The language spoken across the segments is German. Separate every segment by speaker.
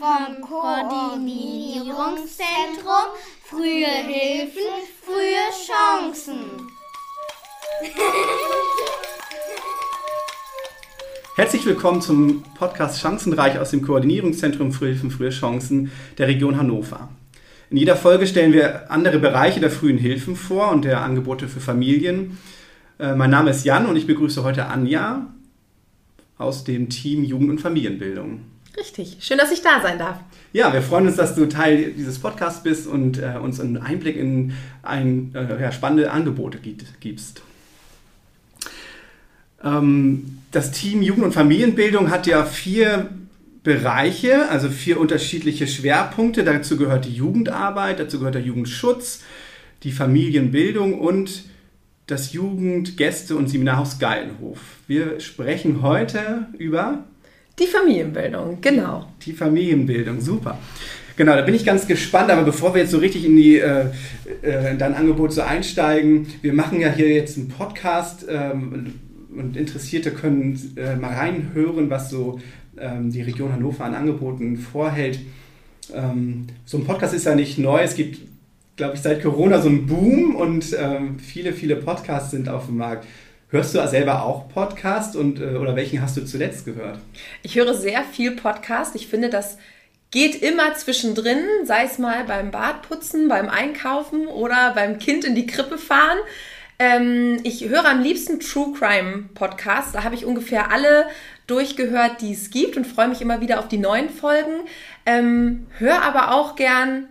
Speaker 1: vom Koordinierungszentrum Frühe Hilfen, frühe Chancen.
Speaker 2: Herzlich willkommen zum Podcast Chancenreich aus dem Koordinierungszentrum Frühe Hilfen, frühe Chancen der Region Hannover. In jeder Folge stellen wir andere Bereiche der frühen Hilfen vor und der Angebote für Familien. Äh, mein Name ist Jan und ich begrüße heute Anja aus dem Team Jugend- und Familienbildung.
Speaker 3: Richtig, schön, dass ich da sein darf.
Speaker 2: Ja, wir freuen uns, dass du Teil dieses Podcasts bist und äh, uns einen Einblick in ein, äh, ja, spannende Angebote gibst. Ähm, das Team Jugend- und Familienbildung hat ja vier Bereiche, also vier unterschiedliche Schwerpunkte. Dazu gehört die Jugendarbeit, dazu gehört der Jugendschutz, die Familienbildung und das Jugend-, Gäste- und Seminarhaus Geilenhof. Wir sprechen heute über
Speaker 3: die Familienbildung, genau.
Speaker 2: Die Familienbildung, super. Genau, da bin ich ganz gespannt, aber bevor wir jetzt so richtig in, die, äh, äh, in dein Angebot so einsteigen, wir machen ja hier jetzt einen Podcast ähm, und Interessierte können äh, mal reinhören, was so ähm, die Region Hannover an Angeboten vorhält. Ähm, so ein Podcast ist ja nicht neu, es gibt, glaube ich, seit Corona so einen Boom und ähm, viele, viele Podcasts sind auf dem Markt. Hörst du selber auch Podcast und äh, oder welchen hast du zuletzt gehört?
Speaker 3: Ich höre sehr viel Podcast. Ich finde, das geht immer zwischendrin, sei es mal beim Badputzen, beim Einkaufen oder beim Kind in die Krippe fahren. Ähm, ich höre am liebsten True Crime Podcasts. Da habe ich ungefähr alle durchgehört, die es gibt und freue mich immer wieder auf die neuen Folgen. Ähm, höre aber auch gern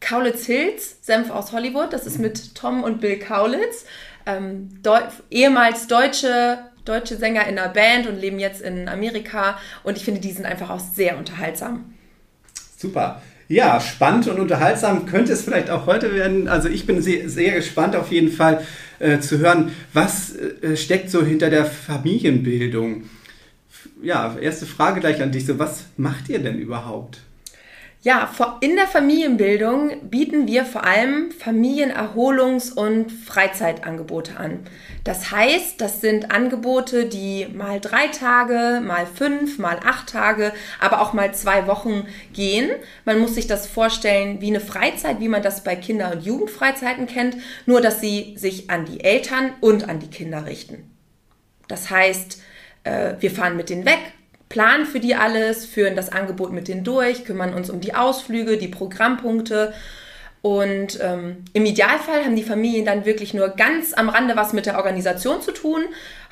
Speaker 3: Kaulitz Hills, Senf aus Hollywood. Das ist mit Tom und Bill Kaulitz ähm, Deu ehemals deutsche, deutsche Sänger in der Band und leben jetzt in Amerika. Und ich finde, die sind einfach auch sehr unterhaltsam.
Speaker 2: Super. Ja, spannend und unterhaltsam könnte es vielleicht auch heute werden. Also ich bin sehr, sehr gespannt auf jeden Fall äh, zu hören, was äh, steckt so hinter der Familienbildung. Ja, erste Frage gleich an dich. So, was macht ihr denn überhaupt?
Speaker 3: Ja, in der Familienbildung bieten wir vor allem Familienerholungs- und Freizeitangebote an. Das heißt, das sind Angebote, die mal drei Tage, mal fünf, mal acht Tage, aber auch mal zwei Wochen gehen. Man muss sich das vorstellen wie eine Freizeit, wie man das bei Kinder- und Jugendfreizeiten kennt, nur dass sie sich an die Eltern und an die Kinder richten. Das heißt, äh, wir fahren mit denen weg, planen für die alles, führen das Angebot mit denen durch, kümmern uns um die Ausflüge, die Programmpunkte. Und ähm, im Idealfall haben die Familien dann wirklich nur ganz am Rande was mit der Organisation zu tun.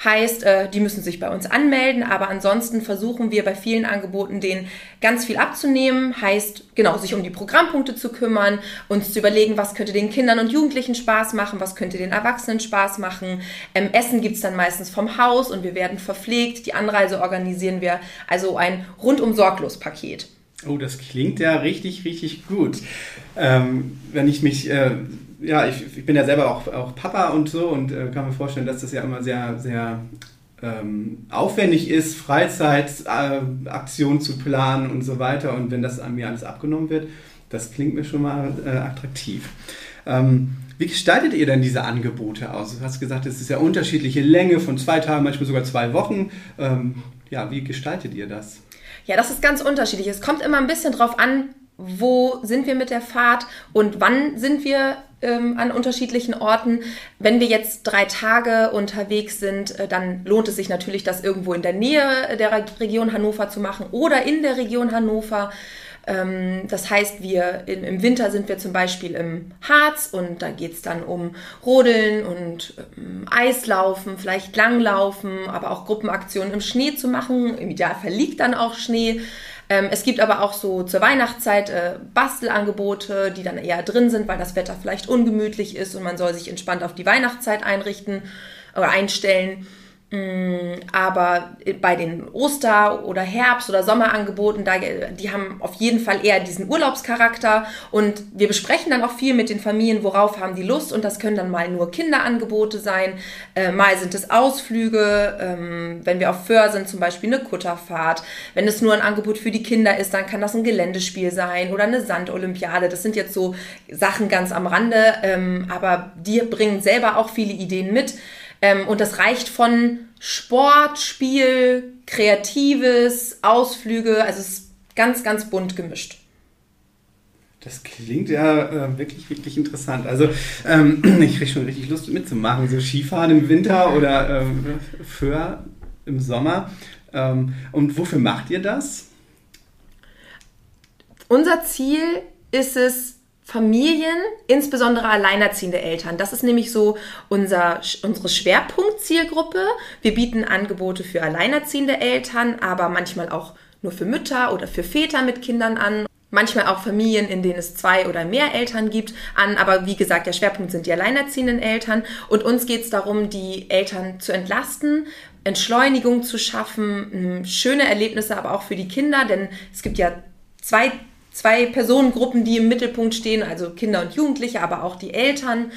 Speaker 3: Heißt, äh, die müssen sich bei uns anmelden, aber ansonsten versuchen wir bei vielen Angeboten denen ganz viel abzunehmen. Heißt, genau, sich um die Programmpunkte zu kümmern, uns zu überlegen, was könnte den Kindern und Jugendlichen Spaß machen, was könnte den Erwachsenen Spaß machen. Ähm, Essen gibt's dann meistens vom Haus und wir werden verpflegt. Die Anreise organisieren wir, also ein rundum sorglos Paket.
Speaker 2: Oh, das klingt ja richtig, richtig gut. Ähm, wenn ich mich äh, ja, ich, ich bin ja selber auch, auch Papa und so und äh, kann mir vorstellen, dass das ja immer sehr, sehr ähm, aufwendig ist, Freizeitaktionen äh, zu planen und so weiter. Und wenn das an mir alles abgenommen wird, das klingt mir schon mal äh, attraktiv. Ähm, wie gestaltet ihr denn diese Angebote aus? Du hast gesagt, es ist ja unterschiedliche Länge von zwei Tagen, manchmal sogar zwei Wochen. Ähm, ja, wie gestaltet ihr das?
Speaker 3: Ja, das ist ganz unterschiedlich. Es kommt immer ein bisschen drauf an, wo sind wir mit der Fahrt und wann sind wir ähm, an unterschiedlichen Orten. Wenn wir jetzt drei Tage unterwegs sind, äh, dann lohnt es sich natürlich, das irgendwo in der Nähe der Region Hannover zu machen oder in der Region Hannover. Ähm, das heißt, wir im Winter sind wir zum Beispiel im Harz und da geht es dann um Rodeln und ähm, Eislaufen, vielleicht Langlaufen, aber auch Gruppenaktionen im Schnee zu machen. Im Idealfall liegt dann auch Schnee. Ähm, es gibt aber auch so zur Weihnachtszeit äh, Bastelangebote, die dann eher drin sind, weil das Wetter vielleicht ungemütlich ist und man soll sich entspannt auf die Weihnachtszeit einrichten oder einstellen. Mm, aber bei den Oster- oder Herbst- oder Sommerangeboten, da, die haben auf jeden Fall eher diesen Urlaubscharakter. Und wir besprechen dann auch viel mit den Familien, worauf haben die Lust. Und das können dann mal nur Kinderangebote sein. Äh, mal sind es Ausflüge. Ähm, wenn wir auf Föhr sind, zum Beispiel eine Kutterfahrt. Wenn es nur ein Angebot für die Kinder ist, dann kann das ein Geländespiel sein oder eine Sandolympiade. Das sind jetzt so Sachen ganz am Rande. Ähm, aber die bringen selber auch viele Ideen mit. Ähm, und das reicht von Sport, Spiel, Kreatives, Ausflüge. Also es ganz, ganz bunt gemischt.
Speaker 2: Das klingt ja äh, wirklich, wirklich interessant. Also ähm, ich kriege schon richtig Lust mitzumachen. So Skifahren im Winter oder ähm, Föhr im Sommer. Ähm, und wofür macht ihr das?
Speaker 3: Unser Ziel ist es, Familien, insbesondere alleinerziehende Eltern. Das ist nämlich so unser, unsere Schwerpunktzielgruppe. Wir bieten Angebote für alleinerziehende Eltern, aber manchmal auch nur für Mütter oder für Väter mit Kindern an. Manchmal auch Familien, in denen es zwei oder mehr Eltern gibt, an. Aber wie gesagt, der Schwerpunkt sind die alleinerziehenden Eltern. Und uns geht es darum, die Eltern zu entlasten, Entschleunigung zu schaffen, schöne Erlebnisse aber auch für die Kinder, denn es gibt ja zwei zwei Personengruppen, die im Mittelpunkt stehen, also Kinder und Jugendliche, aber auch die Eltern.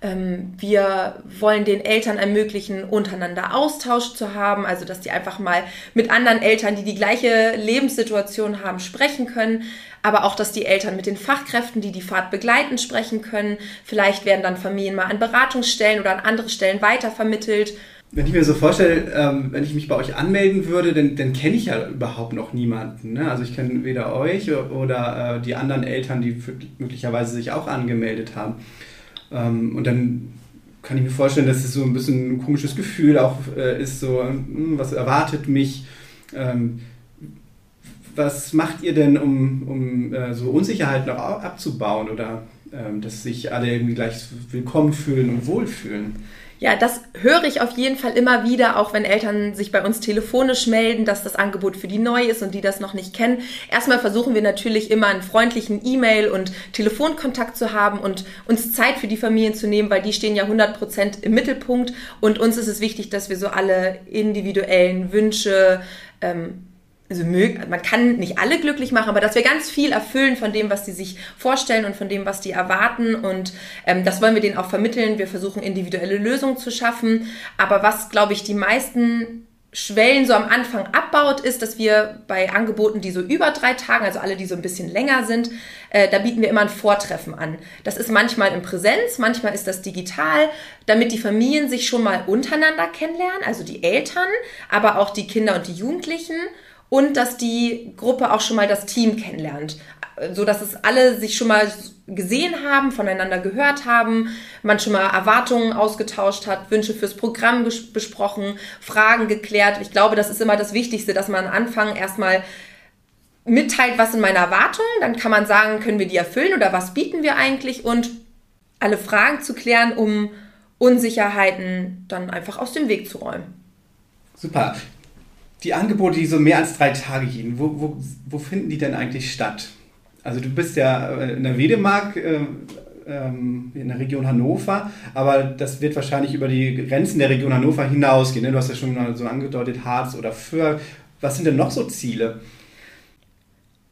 Speaker 3: Ähm, wir wollen den Eltern ermöglichen, untereinander Austausch zu haben, also dass die einfach mal mit anderen Eltern, die die gleiche Lebenssituation haben, sprechen können. Aber auch, dass die Eltern mit den Fachkräften, die die Fahrt begleiten, sprechen können. Vielleicht werden dann Familien mal an Beratungsstellen oder an andere Stellen weitervermittelt.
Speaker 2: Wenn ich mir so vorstelle, ähm, wenn ich mich bei euch anmelden würde, dann, dann kenne ich ja überhaupt noch niemanden. Ne? Also ich kenne weder euch oder äh, die anderen Eltern, die möglicherweise sich auch angemeldet haben. Ähm, und dann kann ich mir vorstellen, dass es so ein bisschen ein komisches Gefühl auch äh, ist, so, hm, was erwartet mich? Ähm, was macht ihr denn, um, um äh, so Unsicherheiten auch abzubauen oder ähm, dass sich alle irgendwie gleich willkommen fühlen und wohlfühlen?
Speaker 3: Ja, das höre ich auf jeden Fall immer wieder, auch wenn Eltern sich bei uns telefonisch melden, dass das Angebot für die neu ist und die das noch nicht kennen. Erstmal versuchen wir natürlich immer einen freundlichen E-Mail und Telefonkontakt zu haben und uns Zeit für die Familien zu nehmen, weil die stehen ja 100 Prozent im Mittelpunkt und uns ist es wichtig, dass wir so alle individuellen Wünsche ähm, also man kann nicht alle glücklich machen, aber dass wir ganz viel erfüllen von dem, was die sich vorstellen und von dem, was die erwarten. Und ähm, das wollen wir denen auch vermitteln. Wir versuchen individuelle Lösungen zu schaffen. Aber was, glaube ich, die meisten Schwellen so am Anfang abbaut, ist, dass wir bei Angeboten, die so über drei Tage, also alle, die so ein bisschen länger sind, äh, da bieten wir immer ein Vortreffen an. Das ist manchmal in Präsenz, manchmal ist das digital, damit die Familien sich schon mal untereinander kennenlernen, also die Eltern, aber auch die Kinder und die Jugendlichen und dass die Gruppe auch schon mal das Team kennenlernt. So dass es alle sich schon mal gesehen haben, voneinander gehört haben, man schon mal Erwartungen ausgetauscht hat, Wünsche fürs Programm besprochen, Fragen geklärt. Ich glaube, das ist immer das Wichtigste, dass man am Anfang erstmal mitteilt, was sind meine Erwartungen, dann kann man sagen, können wir die erfüllen oder was bieten wir eigentlich und alle Fragen zu klären, um Unsicherheiten dann einfach aus dem Weg zu räumen.
Speaker 2: Super die Angebote, die so mehr als drei Tage gehen, wo, wo, wo finden die denn eigentlich statt? Also du bist ja äh, in der Wedemark, äh, ähm, in der Region Hannover, aber das wird wahrscheinlich über die Grenzen der Region Hannover hinausgehen. Ne? Du hast ja schon so angedeutet, Harz oder Föhr. Was sind denn noch so Ziele?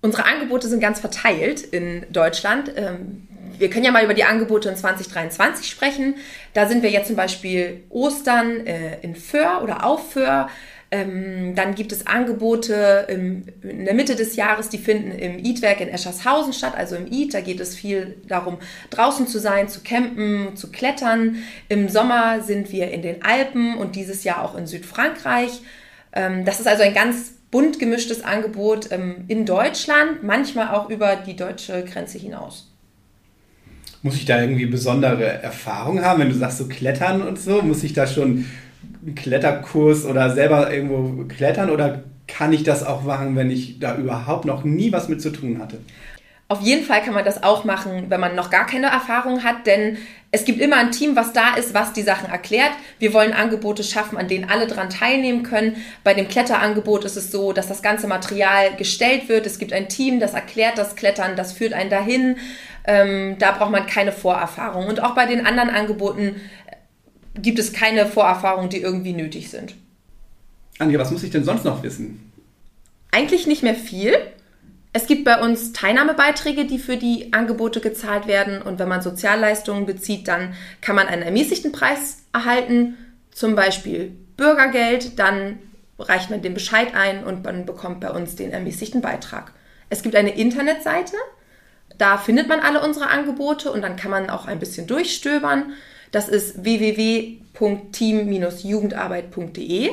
Speaker 3: Unsere Angebote sind ganz verteilt in Deutschland. Ähm, wir können ja mal über die Angebote in 2023 sprechen. Da sind wir jetzt zum Beispiel Ostern äh, in Föhr oder auf Föhr. Ähm, dann gibt es Angebote im, in der Mitte des Jahres, die finden im Eat-Werk in Eschershausen statt, also im Eat. Da geht es viel darum, draußen zu sein, zu campen, zu klettern. Im Sommer sind wir in den Alpen und dieses Jahr auch in Südfrankreich. Ähm, das ist also ein ganz bunt gemischtes Angebot ähm, in Deutschland, manchmal auch über die deutsche Grenze hinaus.
Speaker 2: Muss ich da irgendwie besondere Erfahrungen haben, wenn du sagst so Klettern und so? Muss ich da schon Kletterkurs oder selber irgendwo klettern oder kann ich das auch machen, wenn ich da überhaupt noch nie was mit zu tun hatte?
Speaker 3: Auf jeden Fall kann man das auch machen, wenn man noch gar keine Erfahrung hat, denn es gibt immer ein Team, was da ist, was die Sachen erklärt. Wir wollen Angebote schaffen, an denen alle dran teilnehmen können. Bei dem Kletterangebot ist es so, dass das ganze Material gestellt wird. Es gibt ein Team, das erklärt das Klettern, das führt einen dahin. Ähm, da braucht man keine Vorerfahrung. Und auch bei den anderen Angeboten gibt es keine Vorerfahrungen, die irgendwie nötig sind.
Speaker 2: Anja, was muss ich denn sonst noch wissen?
Speaker 3: Eigentlich nicht mehr viel. Es gibt bei uns Teilnahmebeiträge, die für die Angebote gezahlt werden. Und wenn man Sozialleistungen bezieht, dann kann man einen ermäßigten Preis erhalten, zum Beispiel Bürgergeld. Dann reicht man den Bescheid ein und man bekommt bei uns den ermäßigten Beitrag. Es gibt eine Internetseite, da findet man alle unsere Angebote und dann kann man auch ein bisschen durchstöbern. Das ist www.team-jugendarbeit.de.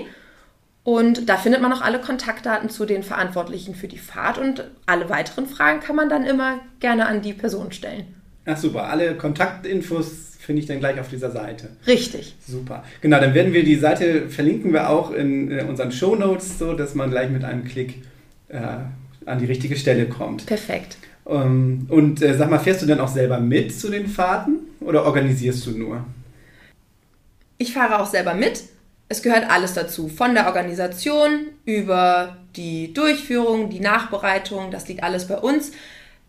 Speaker 3: Und da findet man auch alle Kontaktdaten zu den Verantwortlichen für die Fahrt und alle weiteren Fragen kann man dann immer gerne an die Person stellen.
Speaker 2: Ach super, alle Kontaktinfos finde ich dann gleich auf dieser Seite.
Speaker 3: Richtig.
Speaker 2: Super. Genau, dann werden wir die Seite verlinken wir auch in äh, unseren Show Notes, so dass man gleich mit einem Klick äh, an die richtige Stelle kommt.
Speaker 3: Perfekt.
Speaker 2: Ähm, und äh, sag mal, fährst du dann auch selber mit zu den Fahrten oder organisierst du nur?
Speaker 3: Ich fahre auch selber mit. Es gehört alles dazu. Von der Organisation über die Durchführung, die Nachbereitung, das liegt alles bei uns.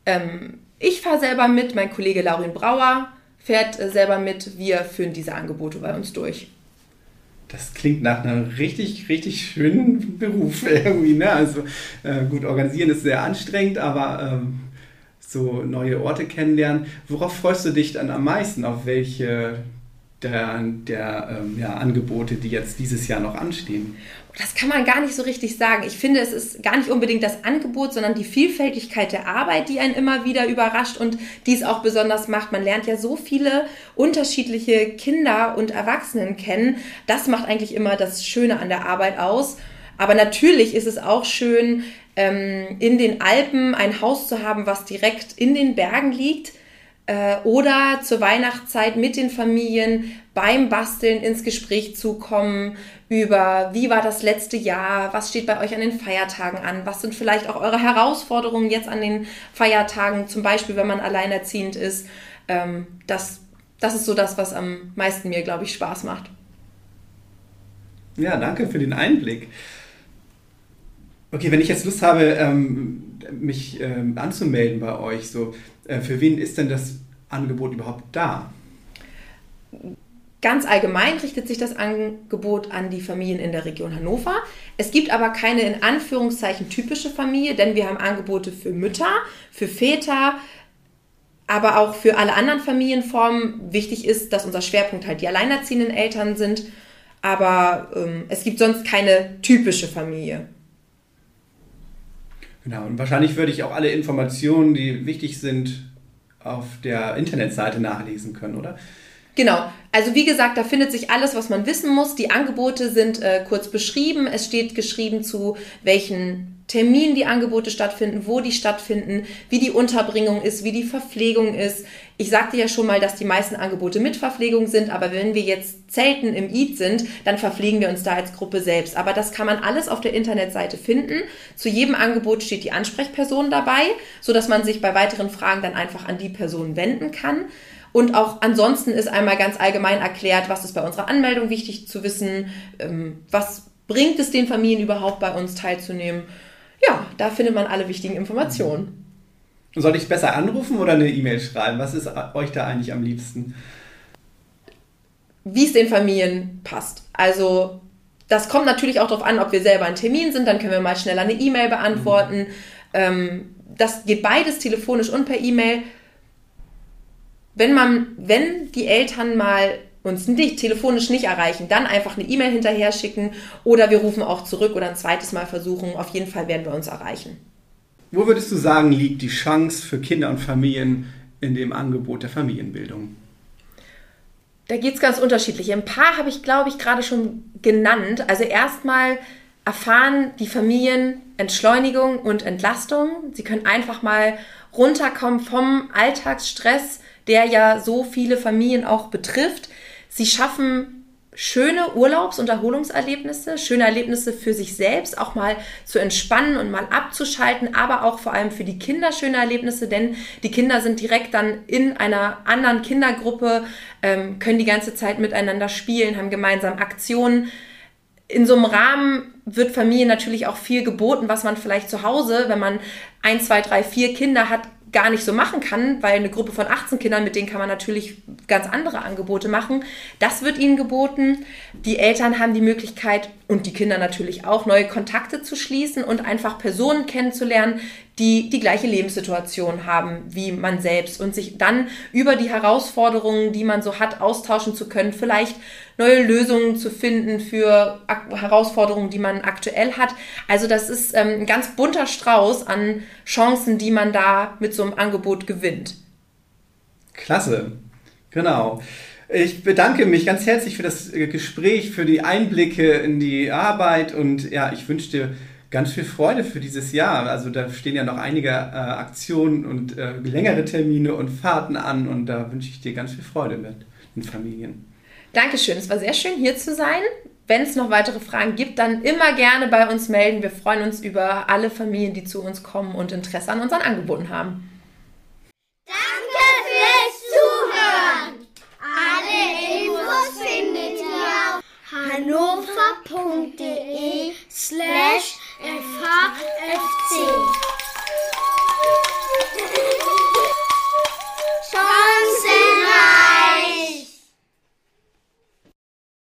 Speaker 3: Ähm, ich fahre selber mit, mein Kollege Laurin Brauer fährt äh, selber mit. Wir führen diese Angebote bei uns durch.
Speaker 2: Das klingt nach einem richtig, richtig schönen Beruf irgendwie. Ne? Also äh, gut, organisieren ist sehr anstrengend, aber ähm, so neue Orte kennenlernen. Worauf freust du dich dann am meisten? Auf welche der, der ähm, ja, Angebote, die jetzt dieses Jahr noch anstehen?
Speaker 3: Das kann man gar nicht so richtig sagen. Ich finde, es ist gar nicht unbedingt das Angebot, sondern die Vielfältigkeit der Arbeit, die einen immer wieder überrascht und die es auch besonders macht. Man lernt ja so viele unterschiedliche Kinder und Erwachsenen kennen. Das macht eigentlich immer das Schöne an der Arbeit aus. Aber natürlich ist es auch schön, ähm, in den Alpen ein Haus zu haben, was direkt in den Bergen liegt äh, oder zur Weihnachtszeit mit den Familien beim Basteln ins Gespräch zu kommen über, wie war das letzte Jahr, was steht bei euch an den Feiertagen an, was sind vielleicht auch eure Herausforderungen jetzt an den Feiertagen, zum Beispiel wenn man alleinerziehend ist. Ähm, das, das ist so das, was am meisten mir, glaube ich, Spaß macht.
Speaker 2: Ja, danke für den Einblick. Okay, wenn ich jetzt Lust habe, ähm, mich ähm, anzumelden bei euch, so, äh, für wen ist denn das Angebot überhaupt da?
Speaker 3: Ganz allgemein richtet sich das Angebot an die Familien in der Region Hannover. Es gibt aber keine in Anführungszeichen typische Familie, denn wir haben Angebote für Mütter, für Väter, aber auch für alle anderen Familienformen. Wichtig ist, dass unser Schwerpunkt halt die alleinerziehenden Eltern sind, aber ähm, es gibt sonst keine typische Familie.
Speaker 2: Genau, und wahrscheinlich würde ich auch alle Informationen, die wichtig sind, auf der Internetseite nachlesen können, oder?
Speaker 3: Genau. Also wie gesagt, da findet sich alles, was man wissen muss. Die Angebote sind äh, kurz beschrieben. Es steht geschrieben zu welchen Terminen die Angebote stattfinden, wo die stattfinden, wie die Unterbringung ist, wie die Verpflegung ist. Ich sagte ja schon mal, dass die meisten Angebote mit Verpflegung sind, aber wenn wir jetzt Zelten im Eid sind, dann verpflegen wir uns da als Gruppe selbst. Aber das kann man alles auf der Internetseite finden. Zu jedem Angebot steht die Ansprechperson dabei, so dass man sich bei weiteren Fragen dann einfach an die Person wenden kann. Und auch ansonsten ist einmal ganz allgemein erklärt, was ist bei unserer Anmeldung wichtig zu wissen, ähm, was bringt es den Familien überhaupt bei uns teilzunehmen. Ja, da findet man alle wichtigen Informationen.
Speaker 2: Soll ich besser anrufen oder eine E-Mail schreiben? Was ist euch da eigentlich am liebsten?
Speaker 3: Wie es den Familien passt. Also das kommt natürlich auch darauf an, ob wir selber einen Termin sind, dann können wir mal schneller eine E-Mail beantworten. Mhm. Ähm, das geht beides telefonisch und per E-Mail. Wenn man, wenn die Eltern mal uns nicht, telefonisch nicht erreichen, dann einfach eine E-Mail hinterher schicken oder wir rufen auch zurück oder ein zweites Mal versuchen. Auf jeden Fall werden wir uns erreichen.
Speaker 2: Wo würdest du sagen, liegt die Chance für Kinder und Familien in dem Angebot der Familienbildung?
Speaker 3: Da geht es ganz unterschiedlich. Ein paar habe ich, glaube ich, gerade schon genannt. Also erstmal erfahren die Familien Entschleunigung und Entlastung. Sie können einfach mal runterkommen vom Alltagsstress, der ja so viele Familien auch betrifft. Sie schaffen schöne Urlaubs- und Erholungserlebnisse, schöne Erlebnisse für sich selbst, auch mal zu entspannen und mal abzuschalten, aber auch vor allem für die Kinder schöne Erlebnisse, denn die Kinder sind direkt dann in einer anderen Kindergruppe, ähm, können die ganze Zeit miteinander spielen, haben gemeinsam Aktionen. In so einem Rahmen wird Familie natürlich auch viel geboten, was man vielleicht zu Hause, wenn man ein, zwei, drei, vier Kinder hat, gar nicht so machen kann, weil eine Gruppe von 18 Kindern, mit denen kann man natürlich ganz andere Angebote machen. Das wird ihnen geboten. Die Eltern haben die Möglichkeit und die Kinder natürlich auch, neue Kontakte zu schließen und einfach Personen kennenzulernen, die die gleiche Lebenssituation haben wie man selbst und sich dann über die Herausforderungen, die man so hat, austauschen zu können, vielleicht neue Lösungen zu finden für Herausforderungen, die man aktuell hat. Also das ist ähm, ein ganz bunter Strauß an Chancen, die man da mit so einem Angebot gewinnt.
Speaker 2: Klasse, genau. Ich bedanke mich ganz herzlich für das äh, Gespräch, für die Einblicke in die Arbeit und ja, ich wünsche dir ganz viel Freude für dieses Jahr. Also da stehen ja noch einige äh, Aktionen und äh, längere Termine und Fahrten an und da wünsche ich dir ganz viel Freude mit den Familien.
Speaker 3: Dankeschön, es war sehr schön hier zu sein. Wenn es noch weitere Fragen gibt, dann immer gerne bei uns melden. Wir freuen uns über alle Familien, die zu uns kommen und Interesse an unseren Angeboten haben.
Speaker 1: Danke fürs Zuhören. Alle Infos findet ihr auf hannover.de FHFC. Chancen!